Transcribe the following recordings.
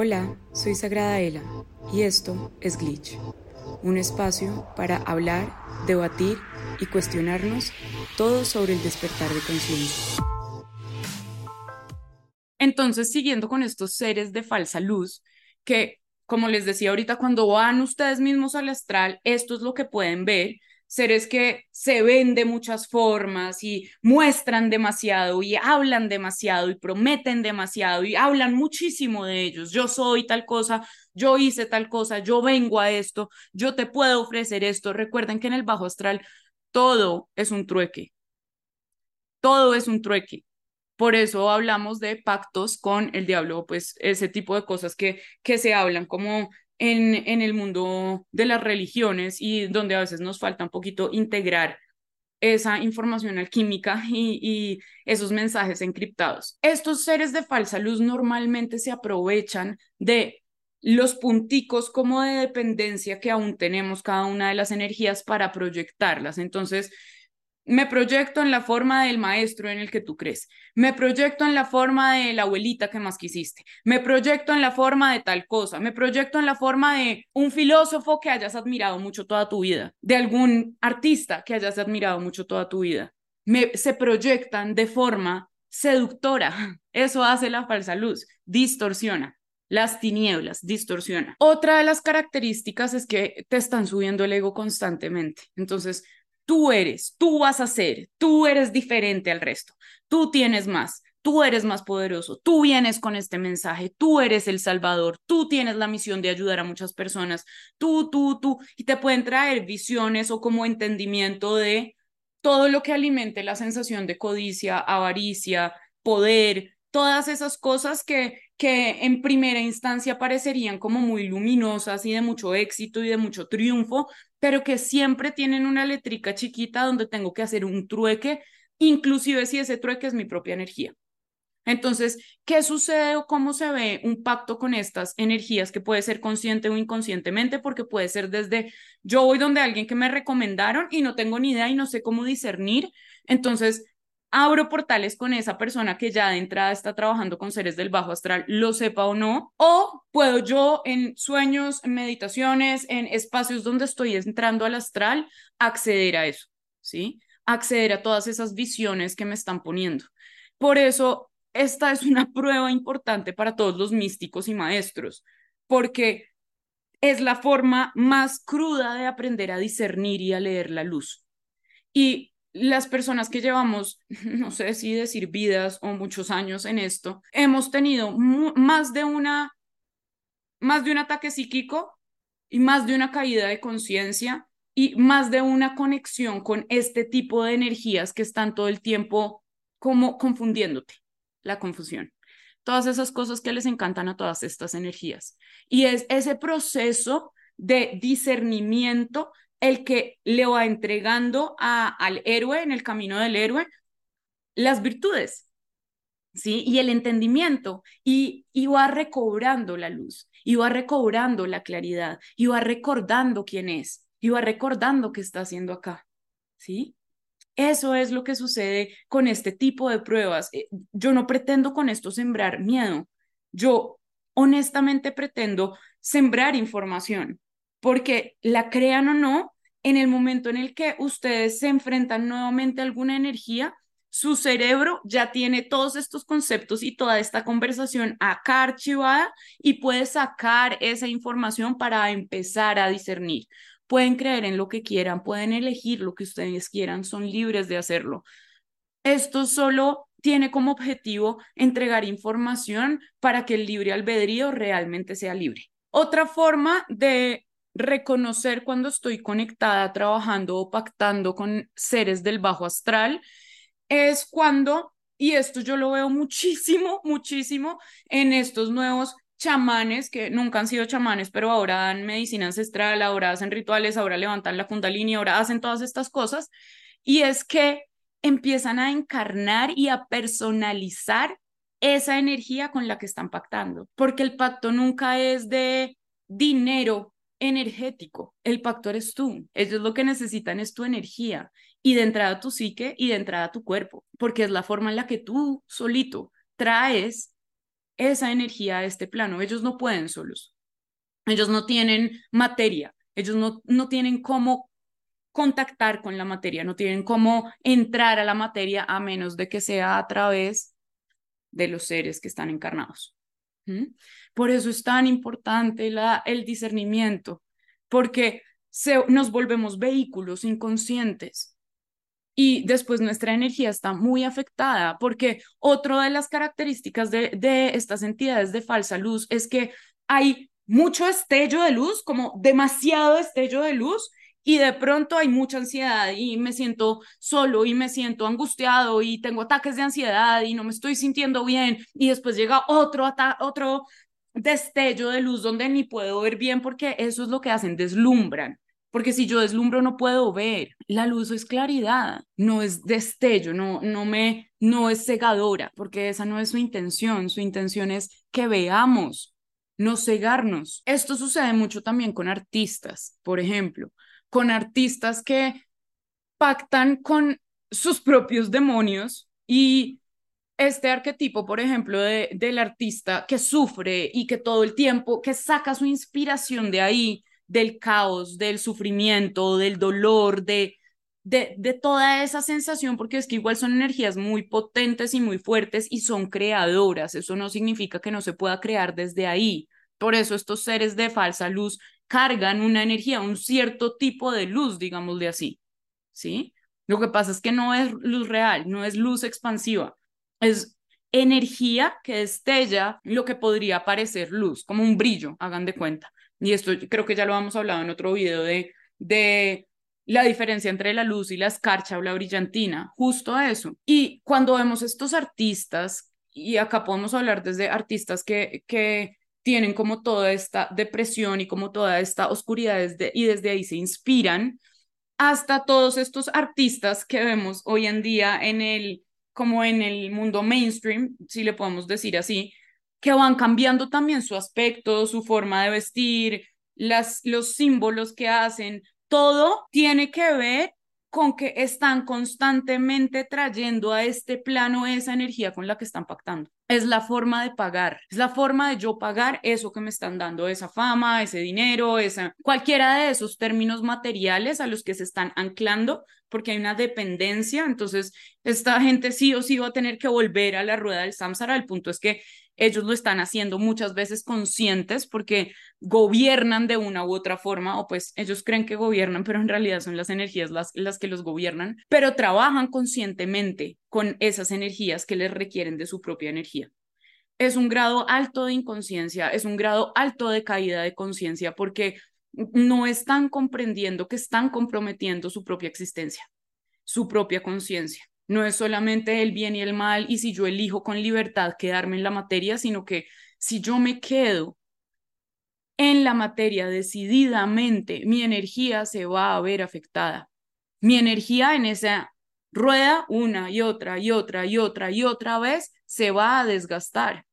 Hola, soy Sagrada Ela y esto es Glitch, un espacio para hablar, debatir y cuestionarnos todo sobre el despertar de conciencia. Entonces, siguiendo con estos seres de falsa luz, que como les decía ahorita, cuando van ustedes mismos al astral, esto es lo que pueden ver, seres que se ven de muchas formas y muestran demasiado y hablan demasiado y prometen demasiado y hablan muchísimo de ellos. Yo soy tal cosa, yo hice tal cosa, yo vengo a esto, yo te puedo ofrecer esto. Recuerden que en el bajo astral todo es un trueque. Todo es un trueque. Por eso hablamos de pactos con el diablo, pues ese tipo de cosas que, que se hablan como en, en el mundo de las religiones y donde a veces nos falta un poquito integrar esa información alquímica y, y, esos mensajes encriptados. Estos seres de falsa luz normalmente se aprovechan de los punticos como de dependencia que aún tenemos cada una de las energías para proyectarlas. Entonces, me proyecto en la forma del maestro en el que tú crees. Me proyecto en la forma de la abuelita que más quisiste. Me proyecto en la forma de tal cosa. Me proyecto en la forma de un filósofo que hayas admirado mucho toda tu vida. De algún artista que hayas admirado mucho toda tu vida. Se proyectan de forma seductora. Eso hace la falsa luz. Distorsiona. Las tinieblas distorsiona. Otra de las características es que te están subiendo el ego constantemente. Entonces, tú eres, tú vas a ser, tú eres diferente al resto, tú tienes más, tú eres más poderoso, tú vienes con este mensaje, tú eres el salvador, tú tienes la misión de ayudar a muchas personas, tú, tú, tú, y te pueden traer visiones o como entendimiento de todo lo que alimente la sensación de codicia, avaricia, poder, todas esas cosas que, que en primera instancia parecerían como muy luminosas y de mucho éxito y de mucho triunfo, pero que siempre tienen una letrica chiquita donde tengo que hacer un trueque, inclusive si ese trueque es mi propia energía. Entonces, ¿qué sucede o cómo se ve un pacto con estas energías que puede ser consciente o inconscientemente? Porque puede ser desde yo voy donde alguien que me recomendaron y no tengo ni idea y no sé cómo discernir. Entonces, abro portales con esa persona que ya de entrada está trabajando con seres del bajo astral, lo sepa o no, o puedo yo en sueños, en meditaciones, en espacios donde estoy entrando al astral, acceder a eso, ¿sí? Acceder a todas esas visiones que me están poniendo. Por eso, esta es una prueba importante para todos los místicos y maestros, porque es la forma más cruda de aprender a discernir y a leer la luz. Y las personas que llevamos, no sé si decir vidas o muchos años en esto, hemos tenido más de una, más de un ataque psíquico y más de una caída de conciencia y más de una conexión con este tipo de energías que están todo el tiempo como confundiéndote, la confusión. Todas esas cosas que les encantan a todas estas energías. Y es ese proceso de discernimiento el que le va entregando a, al héroe en el camino del héroe las virtudes, ¿sí? Y el entendimiento, y, y va recobrando la luz, y va recobrando la claridad, y va recordando quién es, y va recordando qué está haciendo acá, ¿sí? Eso es lo que sucede con este tipo de pruebas. Eh, yo no pretendo con esto sembrar miedo, yo honestamente pretendo sembrar información, porque la crean o no, en el momento en el que ustedes se enfrentan nuevamente a alguna energía, su cerebro ya tiene todos estos conceptos y toda esta conversación acá archivada y puede sacar esa información para empezar a discernir. Pueden creer en lo que quieran, pueden elegir lo que ustedes quieran, son libres de hacerlo. Esto solo tiene como objetivo entregar información para que el libre albedrío realmente sea libre. Otra forma de reconocer cuando estoy conectada, trabajando o pactando con seres del bajo astral, es cuando, y esto yo lo veo muchísimo, muchísimo en estos nuevos chamanes que nunca han sido chamanes, pero ahora dan medicina ancestral, ahora hacen rituales, ahora levantan la kundalini, ahora hacen todas estas cosas, y es que empiezan a encarnar y a personalizar esa energía con la que están pactando, porque el pacto nunca es de dinero energético. El pacto eres tú. Ellos lo que necesitan es tu energía y de entrada tu psique y de entrada tu cuerpo, porque es la forma en la que tú solito traes esa energía a este plano. Ellos no pueden solos. Ellos no tienen materia. Ellos no, no tienen cómo contactar con la materia, no tienen cómo entrar a la materia a menos de que sea a través de los seres que están encarnados. Por eso es tan importante la, el discernimiento, porque se, nos volvemos vehículos inconscientes y después nuestra energía está muy afectada, porque otra de las características de, de estas entidades de falsa luz es que hay mucho destello de luz, como demasiado destello de luz, y de pronto hay mucha ansiedad y me siento solo y me siento angustiado y tengo ataques de ansiedad y no me estoy sintiendo bien y después llega otro, otro destello de luz donde ni puedo ver bien porque eso es lo que hacen, deslumbran. Porque si yo deslumbro no puedo ver. La luz es claridad, no es destello, no, no, me, no es cegadora, porque esa no es su intención. Su intención es que veamos, no cegarnos. Esto sucede mucho también con artistas, por ejemplo, con artistas que pactan con sus propios demonios y este arquetipo, por ejemplo, de, del artista que sufre y que todo el tiempo, que saca su inspiración de ahí, del caos, del sufrimiento, del dolor, de, de, de toda esa sensación, porque es que igual son energías muy potentes y muy fuertes y son creadoras. Eso no significa que no se pueda crear desde ahí. Por eso estos seres de falsa luz cargan una energía, un cierto tipo de luz, digámosle así. ¿Sí? Lo que pasa es que no es luz real, no es luz expansiva, es energía que destella lo que podría parecer luz, como un brillo, hagan de cuenta. Y esto creo que ya lo hemos hablado en otro video de, de la diferencia entre la luz y la escarcha o la brillantina, justo eso. Y cuando vemos estos artistas, y acá podemos hablar desde artistas que, que tienen como toda esta depresión y como toda esta oscuridad desde, y desde ahí se inspiran, hasta todos estos artistas que vemos hoy en día en el, como en el mundo mainstream, si le podemos decir así, que van cambiando también su aspecto, su forma de vestir, las, los símbolos que hacen, todo tiene que ver con que están constantemente trayendo a este plano esa energía con la que están pactando. Es la forma de pagar, es la forma de yo pagar eso que me están dando, esa fama, ese dinero, esa, cualquiera de esos términos materiales a los que se están anclando, porque hay una dependencia, entonces esta gente sí o sí va a tener que volver a la rueda del samsara, el punto es que ellos lo están haciendo muchas veces conscientes porque gobiernan de una u otra forma, o pues ellos creen que gobiernan, pero en realidad son las energías las, las que los gobiernan, pero trabajan conscientemente con esas energías que les requieren de su propia energía. Es un grado alto de inconsciencia, es un grado alto de caída de conciencia porque no están comprendiendo que están comprometiendo su propia existencia, su propia conciencia. No es solamente el bien y el mal y si yo elijo con libertad quedarme en la materia, sino que si yo me quedo en la materia decididamente, mi energía se va a ver afectada. Mi energía en esa rueda una y otra y otra y otra y otra vez se va a desgastar.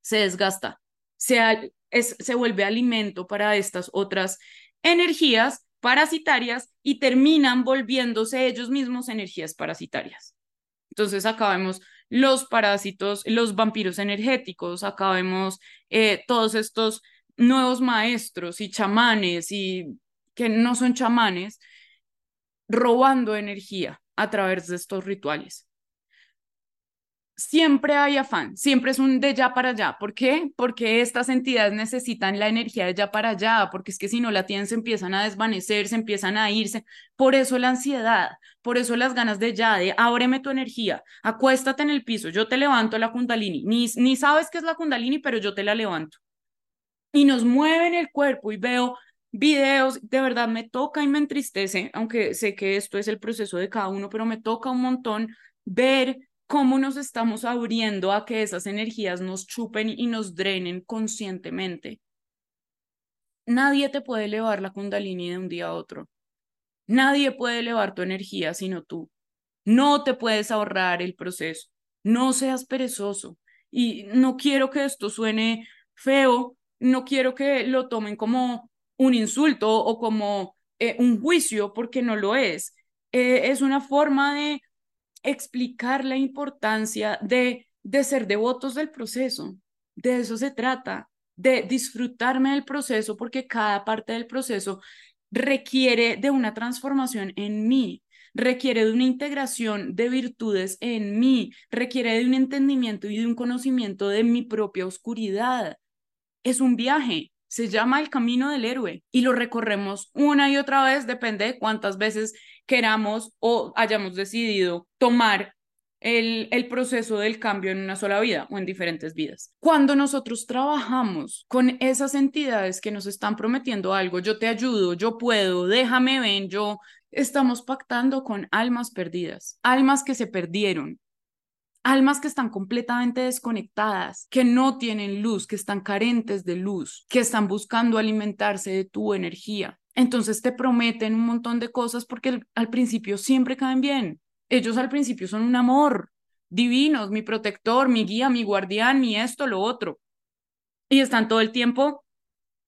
Se desgasta. Se, se vuelve alimento para estas otras energías parasitarias y terminan volviéndose ellos mismos energías parasitarias. Entonces acá los parásitos, los vampiros energéticos, acá eh, todos estos nuevos maestros y chamanes y que no son chamanes robando energía a través de estos rituales siempre hay afán, siempre es un de ya para allá. ¿Por qué? Porque estas entidades necesitan la energía de ya para allá, porque es que si no la tienen se empiezan a desvanecer, se empiezan a irse. Por eso la ansiedad, por eso las ganas de ya, de ábreme tu energía, acuéstate en el piso, yo te levanto la kundalini. Ni, ni sabes qué es la kundalini, pero yo te la levanto. Y nos mueven el cuerpo y veo videos, de verdad me toca y me entristece, aunque sé que esto es el proceso de cada uno, pero me toca un montón ver cómo nos estamos abriendo a que esas energías nos chupen y nos drenen conscientemente. Nadie te puede elevar la kundalini de un día a otro. Nadie puede elevar tu energía sino tú. No te puedes ahorrar el proceso. No seas perezoso. Y no quiero que esto suene feo, no quiero que lo tomen como un insulto o como eh, un juicio, porque no lo es. Eh, es una forma de explicar la importancia de, de ser devotos del proceso, De eso se trata, de disfrutarme del proceso porque cada parte del proceso requiere de una transformación en mí, requiere de una integración de virtudes en mí, requiere de un entendimiento y de un conocimiento de mi propia oscuridad. Es un viaje, se llama el camino del héroe y lo recorremos una y otra vez, depende de cuántas veces queramos o hayamos decidido tomar el, el, proceso del cambio en una sola vida o en diferentes vidas. Cuando nosotros trabajamos con esas entidades que nos están prometiendo algo, yo te ayudo, yo puedo, déjame ven, yo estamos pactando con almas perdidas, almas que se perdieron, almas que están completamente desconectadas, que no tienen luz, que están carentes de luz, que están buscando alimentarse de tu energía. Entonces te prometen un montón de cosas porque al principio siempre caen bien. Ellos al principio son un amor, divinos, mi protector, mi guía, mi guardián, mi esto, lo otro. Y están todo el tiempo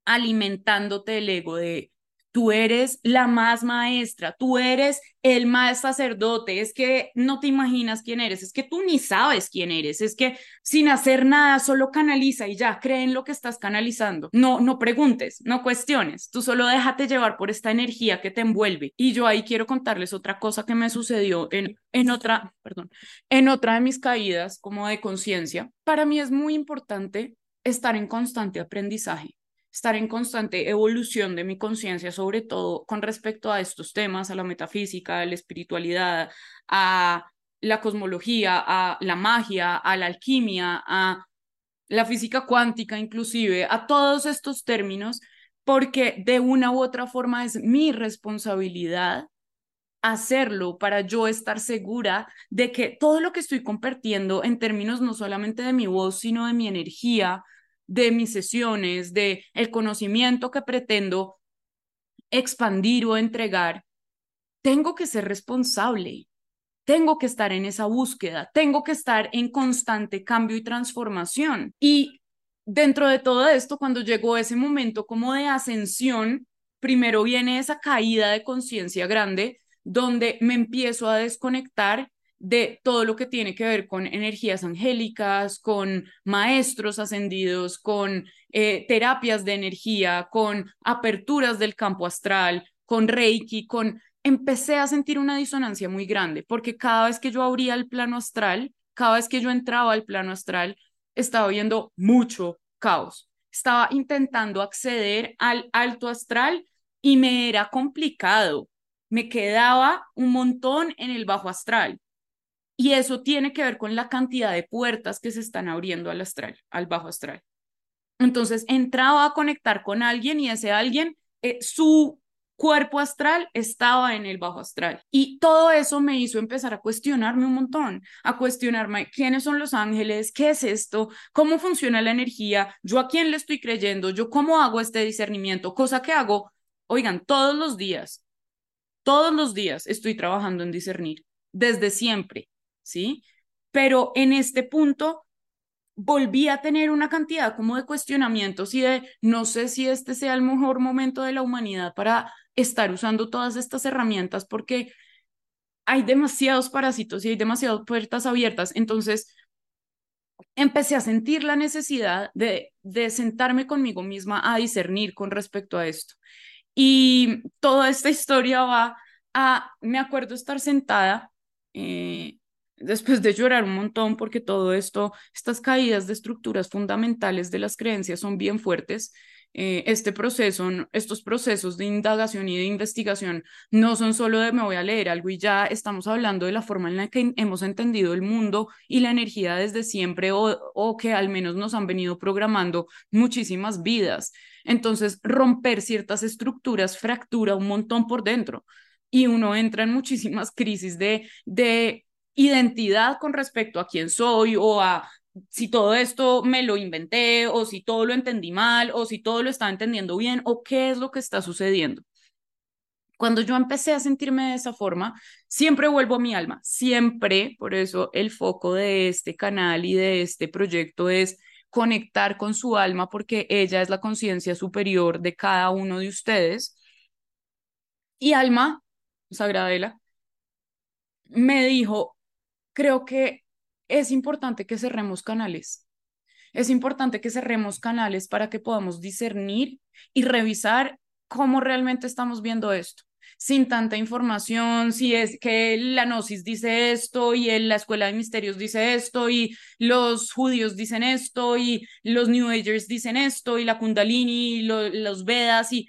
alimentándote el ego de tú eres la más maestra, tú eres el más sacerdote, es que no te imaginas quién eres, es que tú ni sabes quién eres, es que sin hacer nada solo canaliza y ya cree en lo que estás canalizando. No, no preguntes, no cuestiones, tú solo déjate llevar por esta energía que te envuelve. Y yo ahí quiero contarles otra cosa que me sucedió en, en otra, perdón, en otra de mis caídas como de conciencia. Para mí es muy importante estar en constante aprendizaje estar en constante evolución de mi conciencia, sobre todo con respecto a estos temas, a la metafísica, a la espiritualidad, a la cosmología, a la magia, a la alquimia, a la física cuántica inclusive, a todos estos términos, porque de una u otra forma es mi responsabilidad hacerlo para yo estar segura de que todo lo que estoy compartiendo en términos no solamente de mi voz, sino de mi energía, de mis sesiones, de el conocimiento que pretendo expandir o entregar, tengo que ser responsable, tengo que estar en esa búsqueda, tengo que estar en constante cambio y transformación. Y dentro de todo esto, cuando llegó ese momento como de ascensión, primero viene esa caída de conciencia grande, donde me empiezo a desconectar de todo lo que tiene que ver con energías angélicas, con maestros ascendidos, con eh, terapias de energía, con aperturas del campo astral, con Reiki, con... Empecé a sentir una disonancia muy grande porque cada vez que yo abría el plano astral, cada vez que yo entraba al plano astral, estaba viendo mucho caos. Estaba intentando acceder al alto astral y me era complicado. Me quedaba un montón en el bajo astral y eso tiene que ver con la cantidad de puertas que se están abriendo al astral, al bajo astral. Entonces entraba a conectar con alguien y ese alguien, eh, su cuerpo astral estaba en el bajo astral. Y todo eso me hizo empezar a cuestionarme un montón, a cuestionarme quiénes son los ángeles, qué es esto, cómo funciona la energía, yo a quién le estoy creyendo, yo cómo hago este discernimiento, cosa que hago, oigan, todos los días, todos los días estoy trabajando en discernir, desde siempre. ¿Sí? Pero en este punto volví a tener una cantidad como de cuestionamientos y de no sé si este sea el mejor momento de la humanidad para estar usando todas estas herramientas porque hay demasiados parásitos y hay demasiadas puertas abiertas. Entonces, empecé a sentir la necesidad de, de sentarme conmigo misma a discernir con respecto a esto. Y toda esta historia va a, me acuerdo estar sentada eh, después de llorar un montón porque todo esto, estas caídas de estructuras fundamentales de las creencias son bien fuertes. Eh, este proceso, estos procesos de indagación y de investigación no son solo de me voy a leer algo y ya estamos hablando de la forma en la que hemos entendido el mundo y la energía desde siempre o, o que al menos nos han venido programando muchísimas vidas. Entonces, romper ciertas estructuras fractura un montón por dentro y uno entra en muchísimas crisis de, de identidad con respecto a quién soy o a si todo esto me lo inventé o si todo lo entendí mal o si todo lo estaba entendiendo bien o qué es lo que está sucediendo. Cuando yo empecé a sentirme de esa forma, siempre vuelvo a mi alma, siempre, por eso el foco de este canal y de este proyecto es conectar con su alma porque ella es la conciencia superior de cada uno de ustedes. Y alma, Sagradela, me dijo, creo que es importante que cerremos canales. es importante que cerremos canales para que podamos discernir y revisar cómo realmente estamos viendo esto sin tanta información, si es que la Gnosis dice esto y la Escuela de Misterios dice esto y los judíos dicen esto y los New Agers dicen esto y la Kundalini y los Vedas y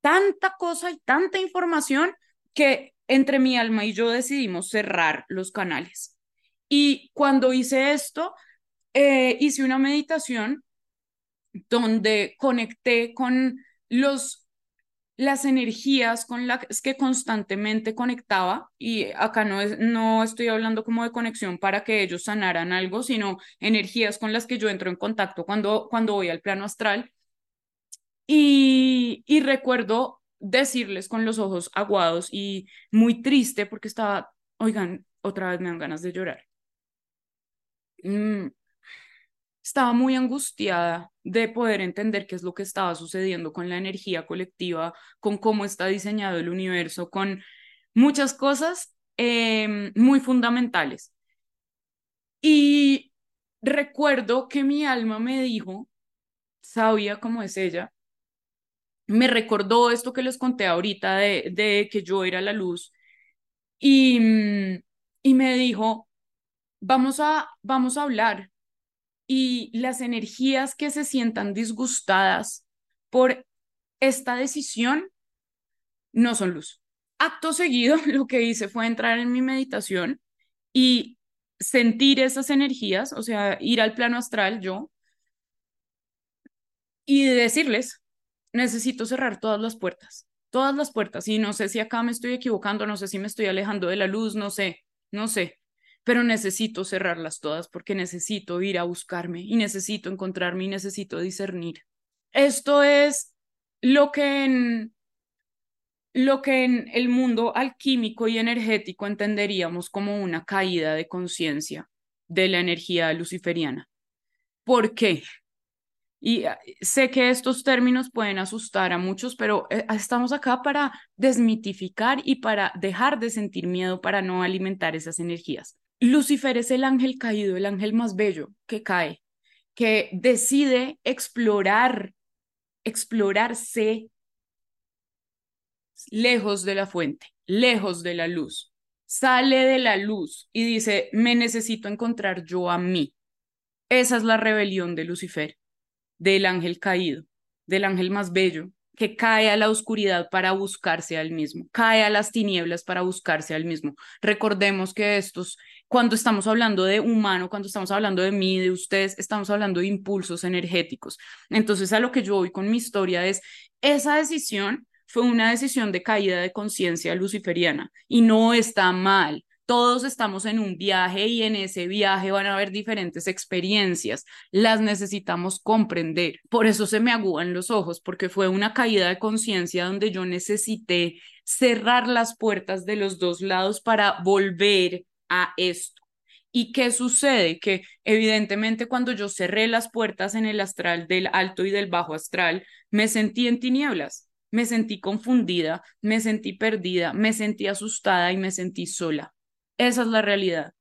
tanta cosa y tanta información que entre mi alma y yo decidimos cerrar los canales. Y cuando hice esto, eh, hice una meditación donde conecté con los las energías con las que constantemente conectaba, y acá no, es, no estoy hablando como de conexión para que ellos sanaran algo, sino energías con las que yo entro en contacto cuando, cuando voy al plano astral. Y, y recuerdo decirles con los ojos aguados y muy triste porque estaba, oigan, otra vez me dan ganas de llorar. Mm, estaba muy angustiada de poder entender qué es lo que estaba sucediendo con la energía colectiva, con cómo está diseñado el universo, con muchas cosas em, muy fundamentales. Y recuerdo que mi alma me dijo, sabía cómo es ella, me recordó esto que les conté ahorita de, de que yo era la luz y, y me dijo, vamos a, vamos a hablar, y las energías que se sientan disgustadas por esta decisión no son luz. Acto seguido, lo que hice fue entrar en mi meditación y sentir esas energías, o sea, ir al plano astral yo y decirles, necesito cerrar todas las puertas, todas las puertas, y no sé si acá me estoy equivocando, no sé si me estoy alejando de la luz, no sé, no sé, pero necesito cerrarlas todas porque necesito ir a buscarme y necesito encontrarme y necesito discernir. Esto es lo que en lo que en el mundo alquímico y energético entenderíamos como una caída de conciencia de la energía luciferiana. ¿Por qué? Y ah, sé que estos términos pueden asustar a muchos, pero eh, estamos acá para desmitificar y para dejar de sentir miedo para no alimentar esas energías. Lucifer es el ángel caído, el ángel más bello que cae, que decide explorar, explorarse lejos de la fuente, lejos de la luz. Sale de la luz y dice, me necesito encontrar yo a mí. Esa es la rebelión de Lucifer, del ángel caído, del ángel más bello, que cae a la oscuridad para buscarse al mismo, cae a las tinieblas para buscarse al mismo. Recordemos que estos, cuando estamos hablando de humano, cuando estamos hablando de mí, de ustedes, estamos hablando de impulsos energéticos. Entonces, a lo que yo voy con mi historia es, esa decisión fue una decisión de caída de conciencia luciferiana y no está mal todos estamos en un viaje y en ese viaje van a haber diferentes experiencias. Las necesitamos comprender. Por eso se me agúan los ojos, porque fue una caída de conciencia donde yo necesité cerrar las puertas de los dos lados para volver a esto. ¿Y qué sucede? Que evidentemente cuando yo cerré las puertas en el astral del alto y del bajo astral, me sentí en tinieblas, me sentí confundida, me sentí perdida, me sentí asustada y me sentí sola. Esa es la realidad.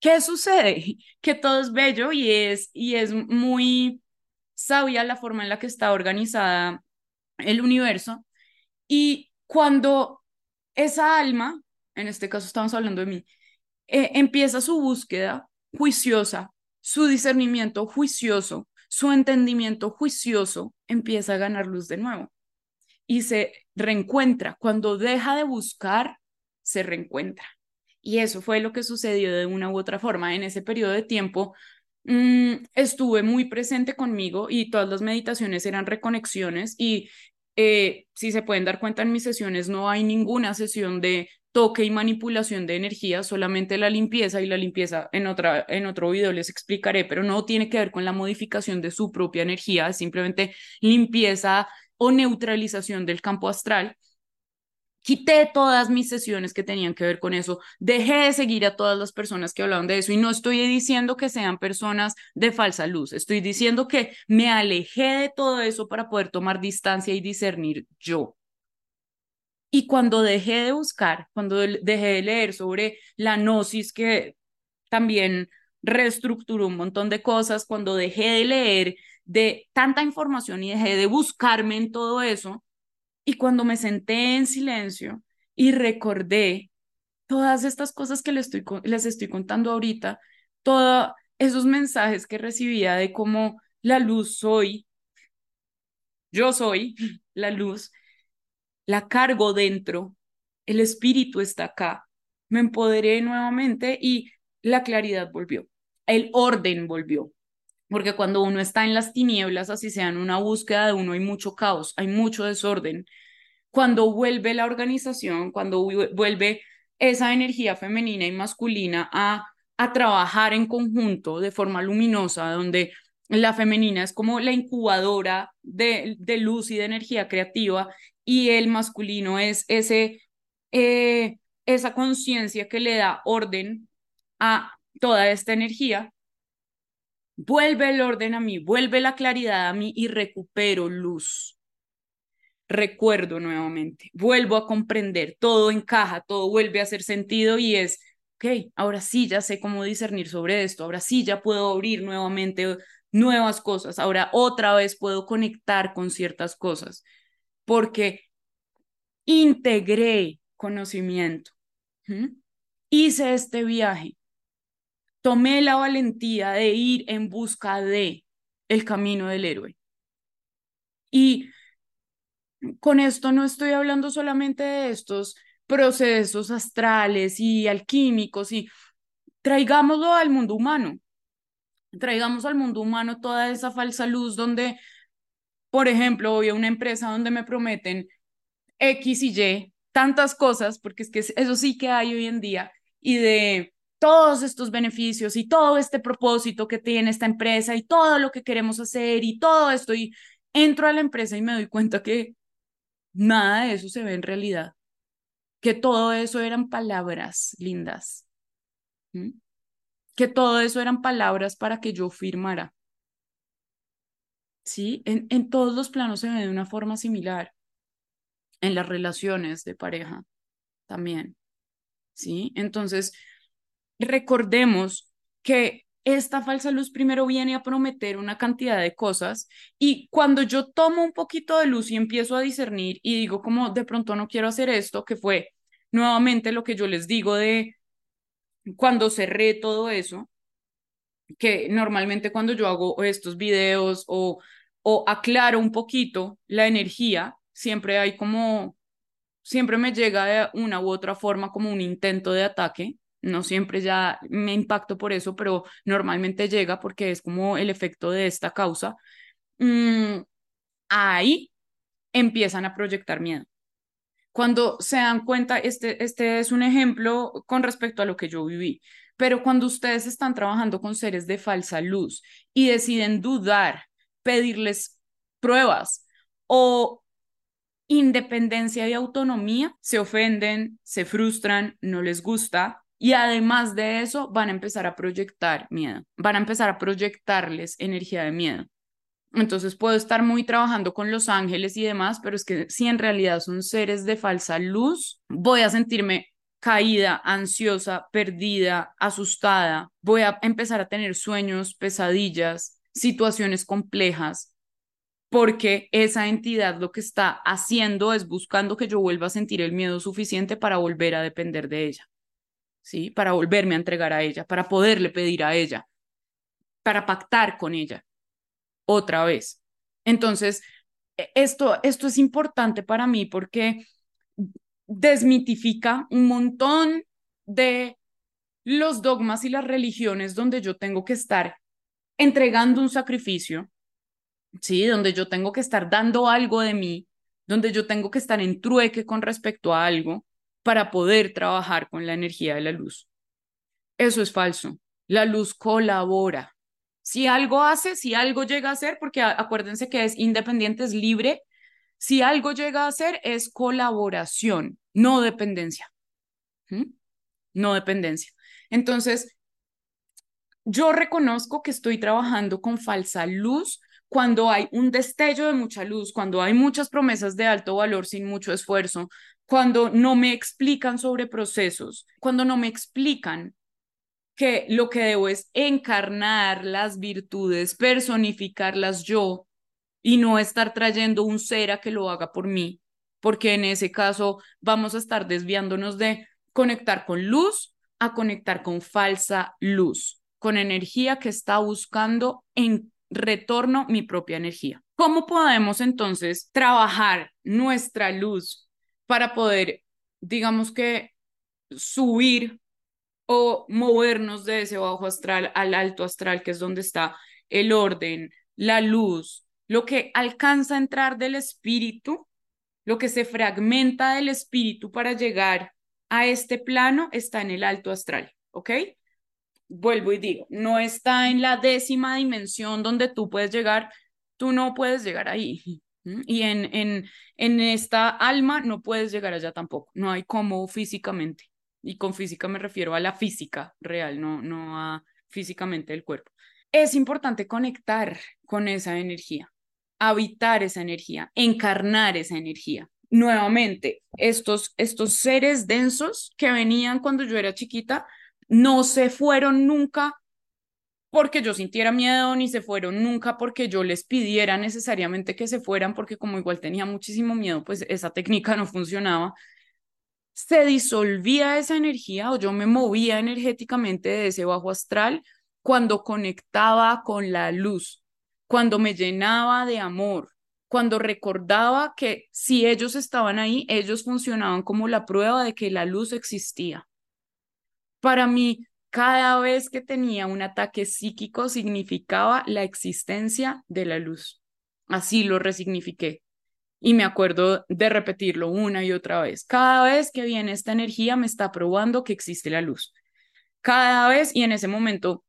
¿Qué sucede? Que todo es bello y es, y es muy sabia la forma en la que está organizada el universo. Y cuando esa alma, en este caso estamos hablando de mí, eh, empieza su búsqueda juiciosa, su discernimiento juicioso, su entendimiento juicioso, empieza a ganar luz de nuevo y se reencuentra. Cuando deja de buscar, se reencuentra. Y eso fue lo que sucedió de una u otra forma. En ese periodo de tiempo mm, estuve muy presente conmigo y todas las meditaciones eran reconexiones y eh, si se pueden dar cuenta en mis sesiones no hay ninguna sesión de toque y manipulación de energía, solamente la limpieza y la limpieza en, otra, en otro video les explicaré, pero no tiene que ver con la modificación de su propia energía, simplemente limpieza o neutralización del campo astral quité todas mis sesiones que tenían que ver con eso, dejé de seguir a todas las personas que hablaban de eso y no estoy diciendo que sean personas de falsa luz, estoy diciendo que me alejé de todo eso para poder tomar distancia y discernir yo. Y cuando dejé de buscar, cuando dejé de leer sobre la gnosis, que también reestructuró un montón de cosas, cuando dejé de leer de tanta información y dejé de buscarme en todo eso, y cuando me senté en silencio y recordé todas estas cosas que les estoy, les estoy contando ahorita, todos esos mensajes que recibía de cómo la luz soy, yo soy la luz, la cargo dentro, el espíritu está acá, me empoderé nuevamente y la claridad volvió, el orden volvió. Porque cuando uno está en las tinieblas, así sea en una búsqueda de uno, hay mucho caos, hay mucho desorden. Cuando vuelve la organización, cuando vuelve esa energía femenina y masculina a, a trabajar en conjunto de forma luminosa, donde la femenina es como la incubadora de, de luz y de energía creativa y el masculino es ese, eh, esa conciencia que le da orden a toda esta energía, vuelve el orden a mí, vuelve la claridad a mí y recupero luz. Recuerdo nuevamente, vuelvo a comprender, todo encaja, todo vuelve a hacer sentido y es, ok, ahora sí ya sé cómo discernir sobre esto, ahora sí ya puedo abrir nuevamente nuevas cosas, ahora otra vez puedo conectar con ciertas cosas, porque integré conocimiento, hice este viaje, tomé la valentía de ir en busca de el camino del héroe. Y con esto no estoy hablando solamente de estos procesos astrales y alquímicos y traigámoslo al mundo humano. Traigamos al mundo humano toda esa falsa luz donde, por ejemplo, voy a una empresa donde me prometen X y Y, tantas cosas, porque es que eso sí que hay hoy en día, y de todos estos beneficios y todo este propósito que tiene esta empresa y todo lo que queremos hacer y todo esto, y entro a la empresa y me doy cuenta que Nada de eso se ve en realidad. Que todo eso eran palabras lindas. Que todo eso eran palabras para que yo firmara. ¿Sí? En, en todos los planos se ve de una forma similar. En las relaciones de pareja también. ¿Sí? Entonces, recordemos que esta falsa luz primero viene a prometer una cantidad de cosas y cuando yo tomo un poquito de luz y empiezo a discernir y digo como de pronto no quiero hacer esto, que fue nuevamente lo que yo les digo de cuando cerré todo eso, que normalmente cuando yo hago estos videos o, o aclaro un poquito la energía, siempre hay como, siempre me llega de una u otra forma como un intento de ataque no siempre ya me impacto por eso, pero normalmente llega porque es como el efecto de esta causa, mm, ahí empiezan a proyectar miedo. Cuando se dan cuenta, este, este es un ejemplo con respecto a lo que yo viví, pero cuando ustedes están trabajando con seres de falsa luz y deciden dudar, pedirles pruebas o independencia y autonomía, se ofenden, se frustran, no les gusta, y además de eso, van a empezar a proyectar miedo, van a empezar a proyectarles energía de miedo. Entonces puedo estar muy trabajando con los ángeles y demás, pero es que si en realidad son seres de falsa luz, voy a sentirme caída, ansiosa, perdida, asustada, voy a empezar a tener sueños, pesadillas, situaciones complejas, porque esa entidad lo que está haciendo es buscando que yo vuelva a sentir el miedo suficiente para volver a depender de ella. ¿Sí? Para volverme a entregar a ella, para poderle pedir a ella, para pactar con ella otra vez. Entonces, e, esto, esto es importante para mí porque desmitifica un montón de los dogmas y las religiones donde yo tengo que estar entregando un sacrificio, ¿sí? Donde yo tengo que estar dando algo de mí, donde yo tengo que estar en trueque con respecto a algo, para poder trabajar con la energía de la luz. Eso es falso. La luz colabora. Si algo hace, si algo llega a ser, porque acuérdense que es independiente, es libre, si algo llega a ser es colaboración, no dependencia. ¿Mm? No dependencia. Entonces, yo reconozco que estoy trabajando con falsa luz cuando hay un destello de mucha luz, cuando hay muchas promesas de alto valor sin mucho esfuerzo, cuando no me explican sobre procesos, cuando no me explican que lo que debo es encarnar las virtudes, personificarlas yo y no estar trayendo un ser a que lo haga por mí, porque en ese caso vamos a estar desviándonos de conectar con luz a conectar con falsa luz, con energía que está buscando en retorno mi propia energía. ¿Cómo podemos entonces trabajar nuestra luz para poder, digamos que, subir o movernos de ese bajo astral al alto astral, que es donde está el orden, la luz, lo que alcanza a entrar del espíritu, lo que se fragmenta del espíritu para llegar a este plano está en el alto astral, ¿ok? Vuelvo y digo, no está en la décima dimensión donde tú puedes llegar, tú no puedes llegar ahí. Y en, en, en esta alma no puedes llegar allá tampoco, no hay cómo físicamente. Y con física me refiero a la física real, no, no a físicamente el cuerpo. Es importante conectar con esa energía, habitar esa energía, encarnar esa energía nuevamente, estos, estos seres densos que venían cuando yo era chiquita, no se fueron nunca porque yo sintiera miedo, ni se fueron nunca porque yo les pidiera necesariamente que se fueran, porque como igual tenía muchísimo miedo, pues esa técnica no funcionaba. Se disolvía esa energía o yo me movía energéticamente de ese bajo astral cuando conectaba con la luz, cuando me llenaba de amor, cuando recordaba que si ellos estaban ahí, ellos funcionaban como la prueba de que la luz existía. Para mí, cada vez que tenía un ataque psíquico significaba la existencia de la luz. Así lo resignifiqué. Y me acuerdo de repetirlo una y otra vez. Cada vez que viene esta energía me está probando que existe la luz. Cada vez y en ese momento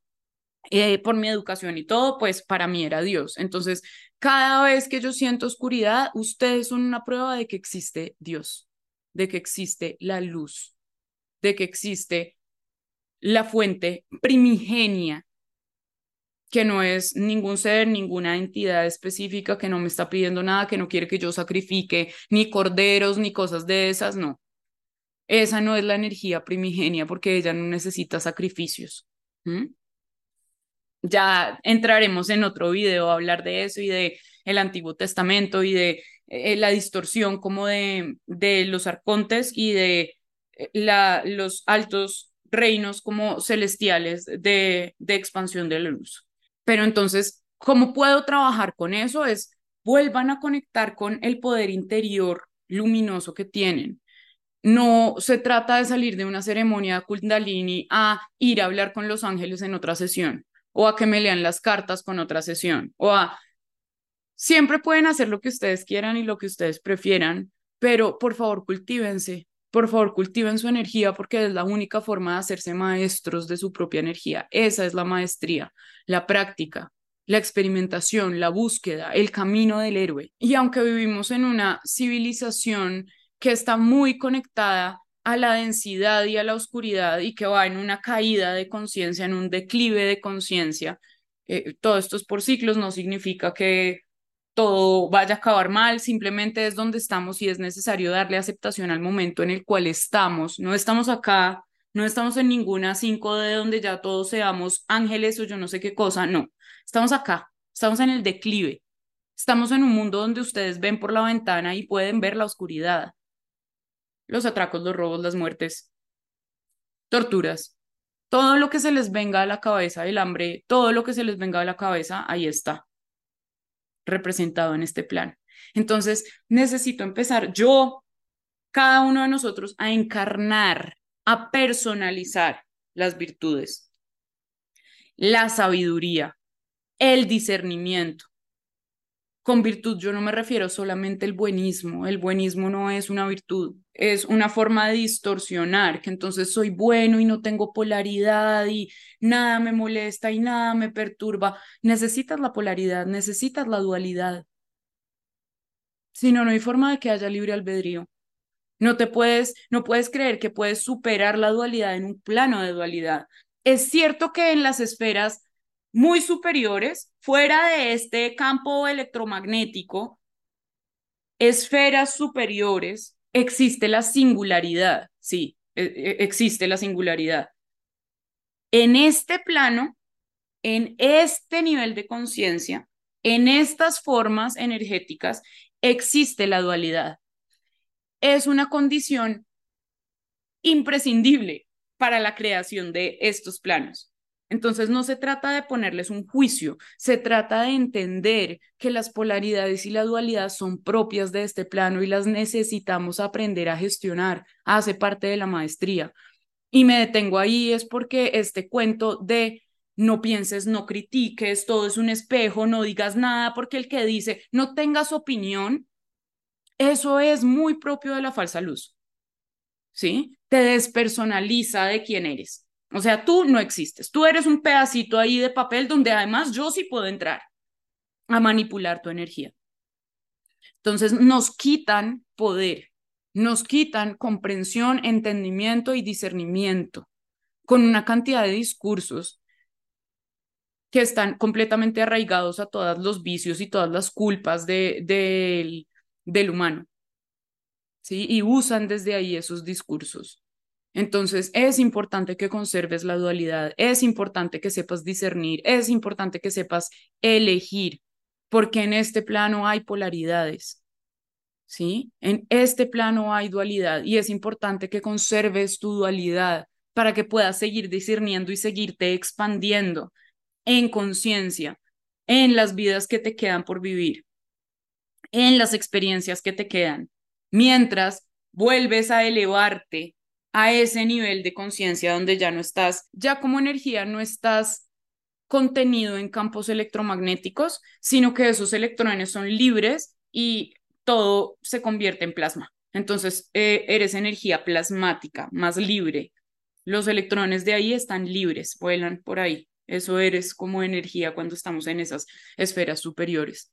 eh, por mi educación y todo, pues para mí era Dios. Entonces, cada vez que yo siento oscuridad, ustedes son una prueba de que existe Dios, de que existe la luz, de que existe la fuente primigenia, que no es ningún ser, ninguna entidad específica que no me está pidiendo nada, que no quiere que yo sacrifique ni corderos ni cosas de esas, no. Esa no es la energía primigenia porque ella no necesita sacrificios ya entraremos en otro video a hablar de eso y de el Antiguo Testamento y de eh, la distorsión como de, de los arcontes y de eh, la, los altos reinos como celestiales de, de expansión de la luz. Pero entonces, ¿cómo puedo trabajar con eso? Es vuelvan a conectar con el poder interior luminoso que tienen. No se trata de salir de una ceremonia Kundalini a ir a hablar con los ángeles en otra sesión o a que me lean las cartas con otra sesión, o a... Siempre pueden hacer lo que ustedes quieran y lo que ustedes prefieran, pero por favor cultívense, por favor cultiven su energía porque es la única forma de hacerse maestros de su propia energía. Esa es la maestría, la práctica, la experimentación, la búsqueda, el camino del héroe. Y aunque vivimos en una civilización que está muy conectada a la densidad y a la oscuridad y que va en una caída de conciencia, en un declive de conciencia. Eh, todo esto es por ciclos, no significa que todo vaya a acabar mal, simplemente es donde estamos y es necesario darle aceptación al momento en el cual estamos. No estamos acá, no estamos en ninguna 5D donde ya todos seamos ángeles o yo no sé qué cosa, no, estamos acá, estamos en el declive, estamos en un mundo donde ustedes ven por la ventana y pueden ver la oscuridad. Los atracos, los robos, las muertes, torturas, todo lo que se les venga a la cabeza, el hambre, todo lo que se les venga a la cabeza, ahí está representado en este plan. Entonces, necesito empezar yo, cada uno de nosotros, a encarnar, a personalizar las virtudes, la sabiduría, el discernimiento, con virtud yo no me refiero solamente al buenismo, el buenismo no es una virtud, es una forma de distorsionar, que entonces soy bueno y no tengo polaridad y nada me molesta y nada me perturba. Necesitas la polaridad, necesitas la dualidad. Si no, no hay forma de que haya libre albedrío. No te puedes, no puedes creer que puedes superar la dualidad en un plano de dualidad. Es cierto que en las esferas muy superiores, fuera de este campo electromagnético, esferas superiores, existe la singularidad, sí, e, e, existe la singularidad. En este plano, en este nivel de conciencia, en estas formas energéticas, existe la dualidad. Es una condición imprescindible para la creación de estos planos. Entonces no se trata de ponerles un juicio, se trata de entender que las polaridades y la dualidad son propias de este plano y las necesitamos aprender a gestionar, hace parte de la maestría. Y me detengo ahí es porque este cuento de no pienses, no critiques, todo es un espejo, no digas nada, porque el que dice no tengas opinión, eso es muy propio de la falsa luz. ¿Sí? Te despersonaliza de quién eres. O sea, tú no existes. Tú eres un pedacito ahí de papel donde además yo sí puedo entrar a manipular tu energía. Entonces nos quitan poder, nos quitan comprensión, entendimiento y discernimiento con una cantidad de discursos que están completamente arraigados a todos los vicios y todas las culpas de, del, del humano. ¿sí? Y usan desde ahí esos discursos. Entonces, es importante que conserves la dualidad, es importante que sepas discernir, es importante que sepas elegir, porque en este plano hay polaridades, ¿sí? En este plano hay dualidad y es importante que conserves tu dualidad para que puedas seguir discerniendo y seguirte expandiendo en conciencia, en las vidas que te quedan por vivir, en las experiencias que te quedan, mientras vuelves a elevarte a ese nivel de conciencia donde ya no estás, ya como energía no estás contenido en campos electromagnéticos, sino que esos electrones son libres y todo se convierte en plasma. Entonces, eh, eres energía plasmática, más libre. Los electrones de ahí están libres, vuelan por ahí. Eso eres como energía cuando estamos en esas esferas superiores.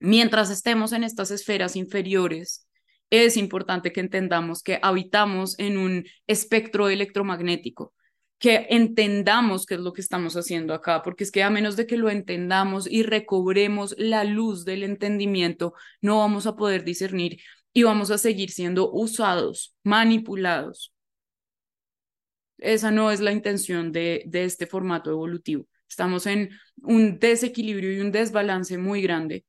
Mientras estemos en estas esferas inferiores, es importante que entendamos que habitamos en un espectro electromagnético, que entendamos qué es lo que estamos haciendo acá, porque es que a menos de que lo entendamos y recobremos la luz del entendimiento, no vamos a poder discernir y vamos a seguir siendo usados, manipulados. Esa no es la intención de, de este formato evolutivo. Estamos en un desequilibrio y un desbalance muy grande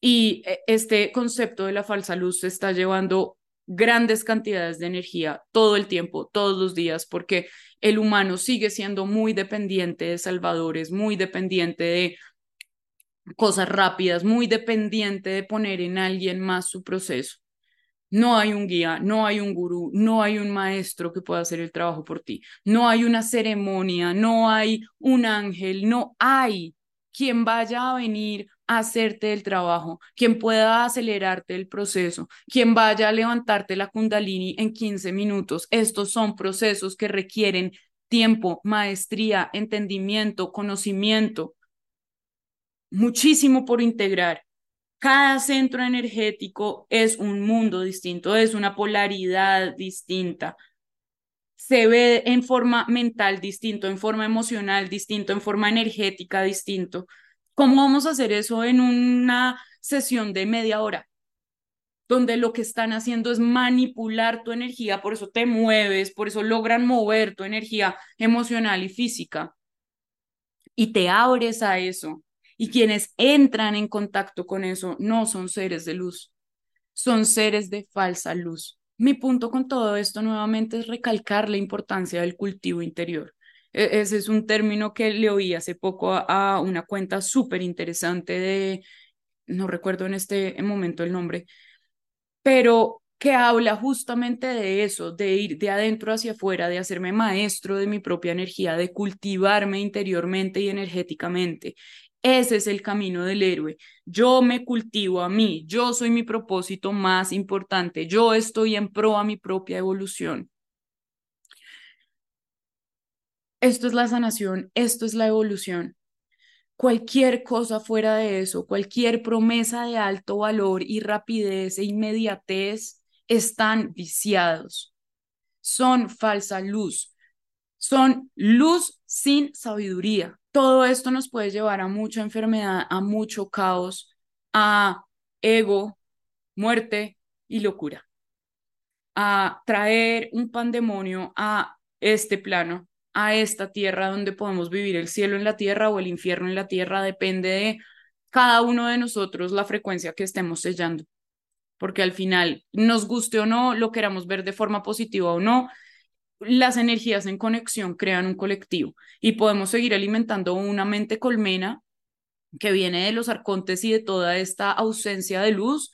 y eh, este concepto de la falsa luz se está llevando grandes cantidades de energía todo el tiempo, todos los días, porque el humano sigue siendo muy dependiente de salvadores, muy dependiente de cosas rápidas, muy dependiente de poner en alguien más su proceso. No hay un guía, no hay un gurú, no hay un maestro que pueda hacer el trabajo por ti, no hay una ceremonia, no hay un ángel, no hay quien vaya a venir hacerte el trabajo, quien pueda acelerarte el proceso, quien vaya a levantarte la kundalini en 15 minutos. Estos son procesos que requieren tiempo, maestría, entendimiento, conocimiento, muchísimo por integrar. Cada centro energético es un mundo distinto, es una polaridad distinta. Se ve en forma mental distinto, en forma emocional distinto, en forma energética distinto. ¿Cómo vamos a hacer eso en una sesión de media hora? Donde lo que están haciendo es manipular tu energía, por eso te mueves, por eso logran mover tu energía emocional y física. Y te abres a eso. Y quienes entran en contacto con eso no son seres de luz, son seres de falsa luz. Mi punto con todo esto nuevamente es recalcar la importancia del cultivo interior. E-, ese es un término que le oí hace poco a, una cuenta súper interesante de, no recuerdo en este momento el nombre, pero que habla justamente de eso, de ir de adentro hacia afuera, de hacerme maestro de mi propia energía, de cultivarme interiormente y energéticamente. Ese es el camino del héroe. Yo me cultivo a mí, yo soy mi propósito más importante, yo estoy en pro a mi propia evolución. Esto es la sanación, esto es la evolución. Cualquier cosa fuera de eso, cualquier promesa de alto valor y rapidez e inmediatez están viciados. Son falsa luz. Son luz sin sabiduría. Todo esto nos puede llevar a mucha enfermedad, a mucho caos, a ego, muerte y locura. A traer un pandemonio a este plano a esta tierra donde podemos vivir el cielo en la tierra o el infierno en la tierra, depende de cada uno de nosotros la frecuencia que estemos sellando. Porque al final, nos guste o no, lo queramos ver de forma positiva o no, las energías en conexión crean un colectivo y podemos seguir alimentando una mente colmena que viene de los arcontes y de toda esta ausencia de luz,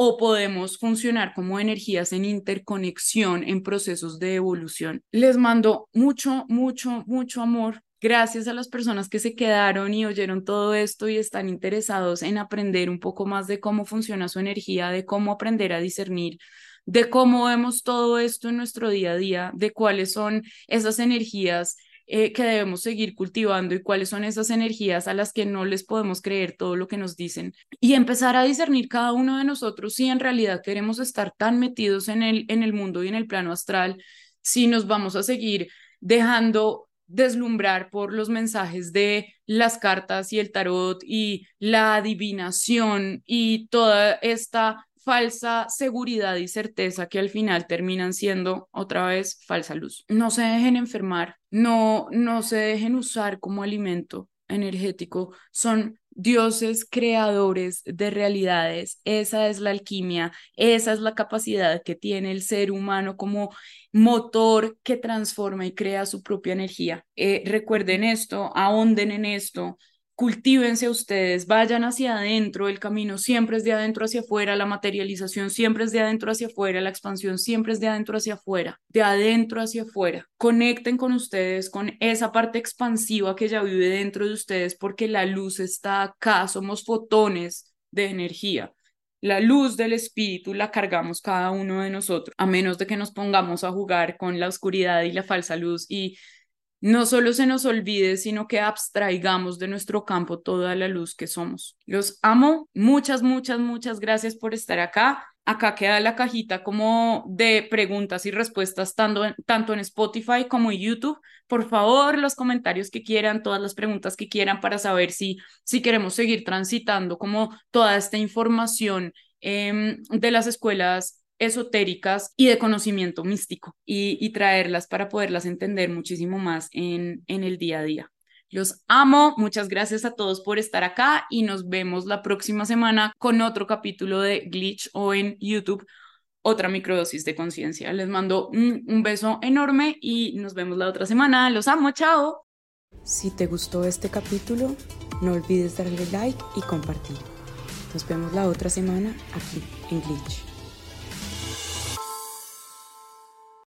o podemos funcionar como energías en interconexión en procesos de evolución. Les mando mucho, mucho, mucho amor. Gracias a las personas que se quedaron y oyeron todo esto y están interesados en aprender un poco más de cómo funciona su energía, de cómo aprender a discernir de cómo vemos todo esto en nuestro día a día, de cuáles son esas energías eh, que debemos seguir cultivando y cuáles son esas energías a las que no les podemos creer todo lo que nos dicen. Y empezar a discernir cada uno de nosotros si en realidad queremos estar tan metidos en el, en el mundo y en el plano astral, si nos vamos a seguir dejando deslumbrar por los mensajes de las cartas y el tarot y la adivinación y toda esta falsa seguridad y certeza que al final terminan siendo otra vez falsa luz. No se dejen enfermar, no, no se dejen usar como alimento energético, son dioses creadores de realidades. Esa es la alquimia, esa es la capacidad que tiene el ser humano como motor que transforma y crea su propia energía. Eh, recuerden esto, ahonden en esto, cultívense ustedes, vayan hacia adentro, el camino siempre es de adentro hacia afuera, la materialización siempre es de adentro hacia afuera, la expansión siempre es de adentro hacia afuera, de adentro hacia afuera. Conecten con ustedes, con esa parte expansiva que ya vive dentro de ustedes, porque la luz está acá, somos fotones de energía. La luz del espíritu la cargamos cada uno de nosotros, a menos de que nos pongamos a jugar con la oscuridad y la falsa luz y no solo se nos olvide, sino que abstraigamos de nuestro campo toda la luz que somos. Los amo. Muchas, muchas, muchas gracias por estar acá. Acá queda la cajita como de preguntas y respuestas tanto en, Spotify como en YouTube. Por favor, los comentarios que quieran, todas las preguntas que quieran para saber si, si queremos seguir transitando como toda esta información em, de las escuelas esotéricas y de conocimiento místico y, traerlas para poderlas entender muchísimo más en, en el día a día. Los amo, muchas gracias a todos por estar acá y nos vemos la próxima semana con otro capítulo de Glitch o en YouTube, otra microdosis de conciencia. Les mando un, un beso enorme y nos vemos la otra semana. Los amo, chao. Si te gustó este capítulo, no olvides darle like y compartir. Nos vemos la otra semana aquí en Glitch.